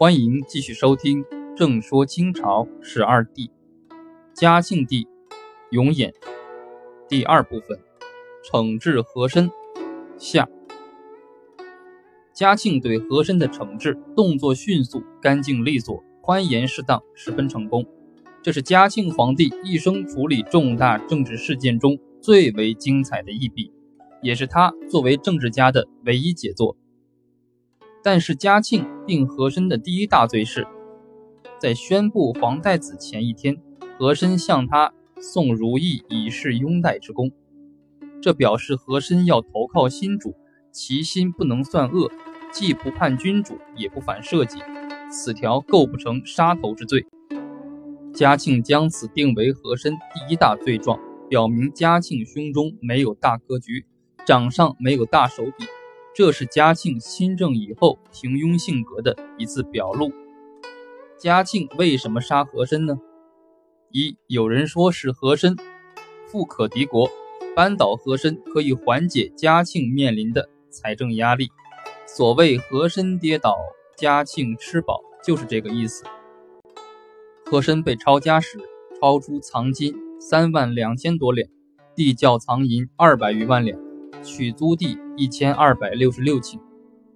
欢迎继续收听《正说清朝十二帝》，嘉庆帝永琰第二部分，惩治和珅下。嘉庆对和珅的惩治动作迅速、干净利索、宽严适当，十分成功。这是嘉庆皇帝一生处理重大政治事件中最为精彩的一笔，也是他作为政治家的唯一杰作。但是嘉庆定和珅的第一大罪是，在宣布皇太子前一天，和珅向他送如意以示拥戴之功，这表示和珅要投靠新主，其心不能算恶，既不叛君主，也不反社稷，此条构不成杀头之罪。嘉庆将此定为和珅第一大罪状，表明嘉庆胸中没有大格局，掌上没有大手笔。这是嘉庆亲政以后平庸性格的一次表露。嘉庆为什么杀和珅呢？一有人说是和珅富可敌国，扳倒和珅可以缓解嘉庆面临的财政压力。所谓和珅跌倒，嘉庆吃饱，就是这个意思。和珅被抄家时，抄出藏金三万两千多两，地窖藏银二百余万两。取租地一千二百六十六顷，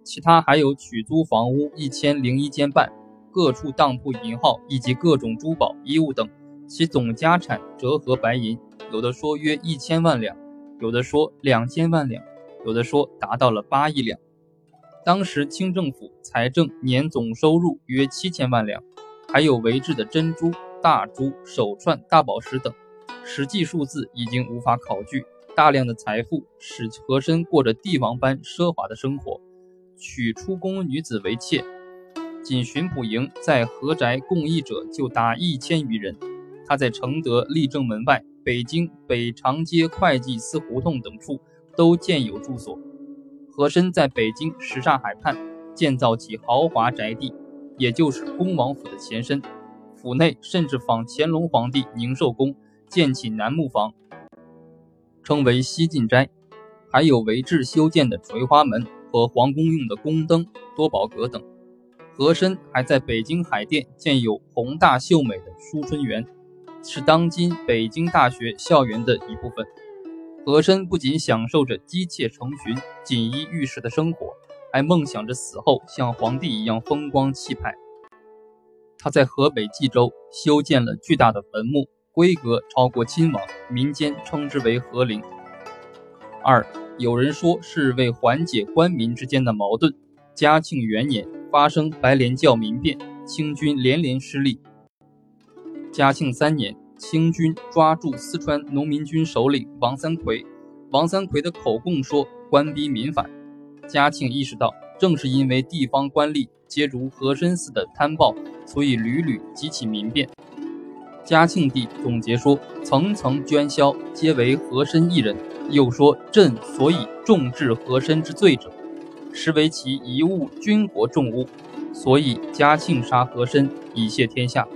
其他还有取租房屋一千零一间半，各处当铺银号以及各种珠宝衣物等，其总家产折合白银，有的说约一千万两，有的说两千万两，有的说达到了八亿两。当时清政府财政年总收入约七千万两，还有为制的珍珠、大珠、手串、大宝石等，实际数字已经无法考据。大量的财富使和珅过着帝王般奢华的生活，娶出宫女子为妾，仅巡捕营在和宅共役者就达一千余人。他在承德立正门外、北京北长街会计司胡同等处都建有住所。和珅在北京什刹海畔建造起豪华宅地，也就是恭王府的前身，府内甚至仿乾隆皇帝宁寿宫建起楠木房。称为西晋斋，还有围制修建的垂花门和皇宫用的宫灯、多宝阁等。和珅还在北京海淀建有宏大秀美的淑春园，是当今北京大学校园的一部分。和珅不仅享受着姬妾成群、锦衣玉食的生活，还梦想着死后像皇帝一样风光气派。他在河北冀州修建了巨大的坟墓。规格超过亲王，民间称之为和陵。二，有人说是为缓解官民之间的矛盾。嘉庆元年发生白莲教民变，清军连连失利。嘉庆三年，清军抓住四川农民军首领王三奎，王三奎的口供说官逼民反。嘉庆意识到，正是因为地方官吏皆如和珅似的贪暴，所以屡屡激起民变。嘉庆帝总结说：“层层捐销，皆为和珅一人。”又说：“朕所以重治和珅之罪者，实为其贻误军国重物，所以嘉庆杀和珅，以谢天下。”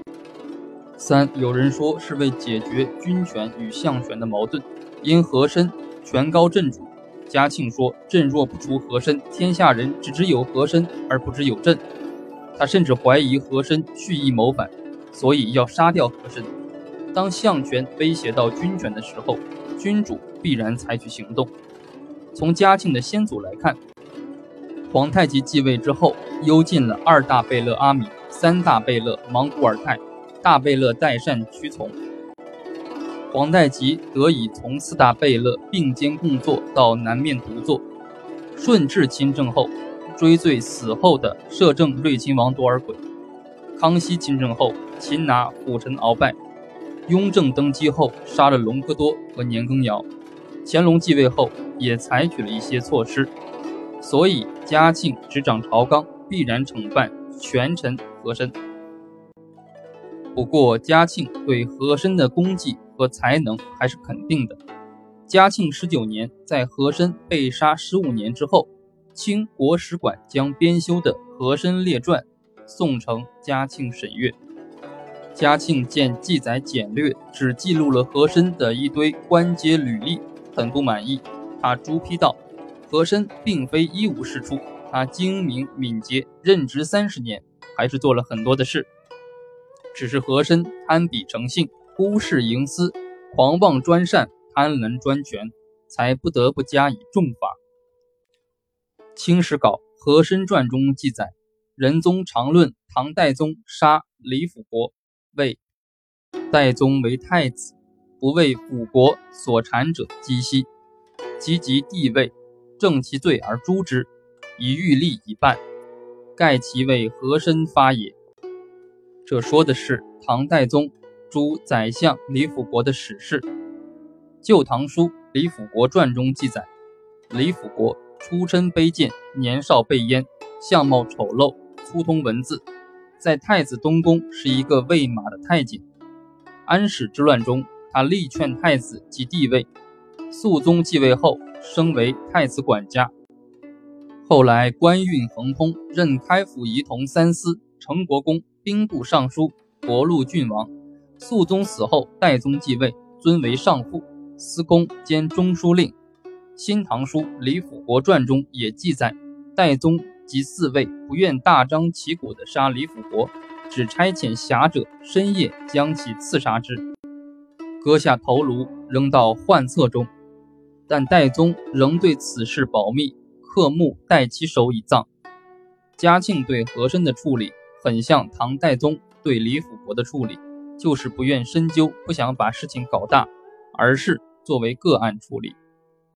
三有人说是为解决军权与相权的矛盾，因和珅权高震主。嘉庆说：“朕若不除和珅，天下人只知有和珅而不知有朕。”他甚至怀疑和珅蓄意谋反。所以要杀掉和珅。当相权威胁到军权的时候，君主必然采取行动。从嘉庆的先祖来看，皇太极继位之后，幽禁了二大贝勒阿米、三大贝勒莽古尔泰、大贝勒代善屈从。皇太极得以从四大贝勒并肩共坐到南面独坐。顺治亲政后，追罪死后的摄政睿亲王多尔衮。康熙亲政后。擒拿辅臣鳌拜，雍正登基后杀了隆科多和年羹尧，乾隆继位后也采取了一些措施，所以嘉庆执掌朝纲，必然惩办权臣和珅。不过嘉庆对和珅的功绩和才能还是肯定的。嘉庆十九年，在和珅被杀十五年之后，清国史馆将编修的《和珅列传》送呈嘉庆审阅。嘉庆见记载简略，只记录了和珅的一堆官阶履历，很不满意。他朱批道：“和珅并非一无是处，他精明敏捷，任职三十年，还是做了很多的事，只是和珅贪比成性，忽视营私，狂妄专擅，贪婪专权，才不得不加以重罚。《清史稿·和珅传》中记载，仁宗常论唐代宗杀李辅国，谓代宗为太子，不为辅国所产者击息，及及帝位，正其罪而诛之，以欲立以办。盖其为和珅发也。这说的是唐代宗诛宰相李辅国的史事。《旧唐书·李辅国传》中记载，李辅国出身卑贱，年少被阉，相貌丑陋，粗通文字，在太子东宫是一个喂马的太监。安史之乱中，他力劝太子即帝位。肃宗继位后，升为太子管家。后来官运亨通，任开府仪同三司、成国公、兵部尚书、博禄郡王。肃宗死后，代宗继位，尊为上父、司功兼中书令。《新唐书·李辅国传》中也记载，代宗及四位不愿大张旗鼓地杀李辅国，只差遣侠者深夜将其刺杀之，割下头颅扔到幻册中，但代宗仍对此事保密。刻木代其手以葬。嘉庆对和珅的处理很像唐代宗对李辅国的处理，就是不愿深究，不想把事情搞大，而是作为个案处理。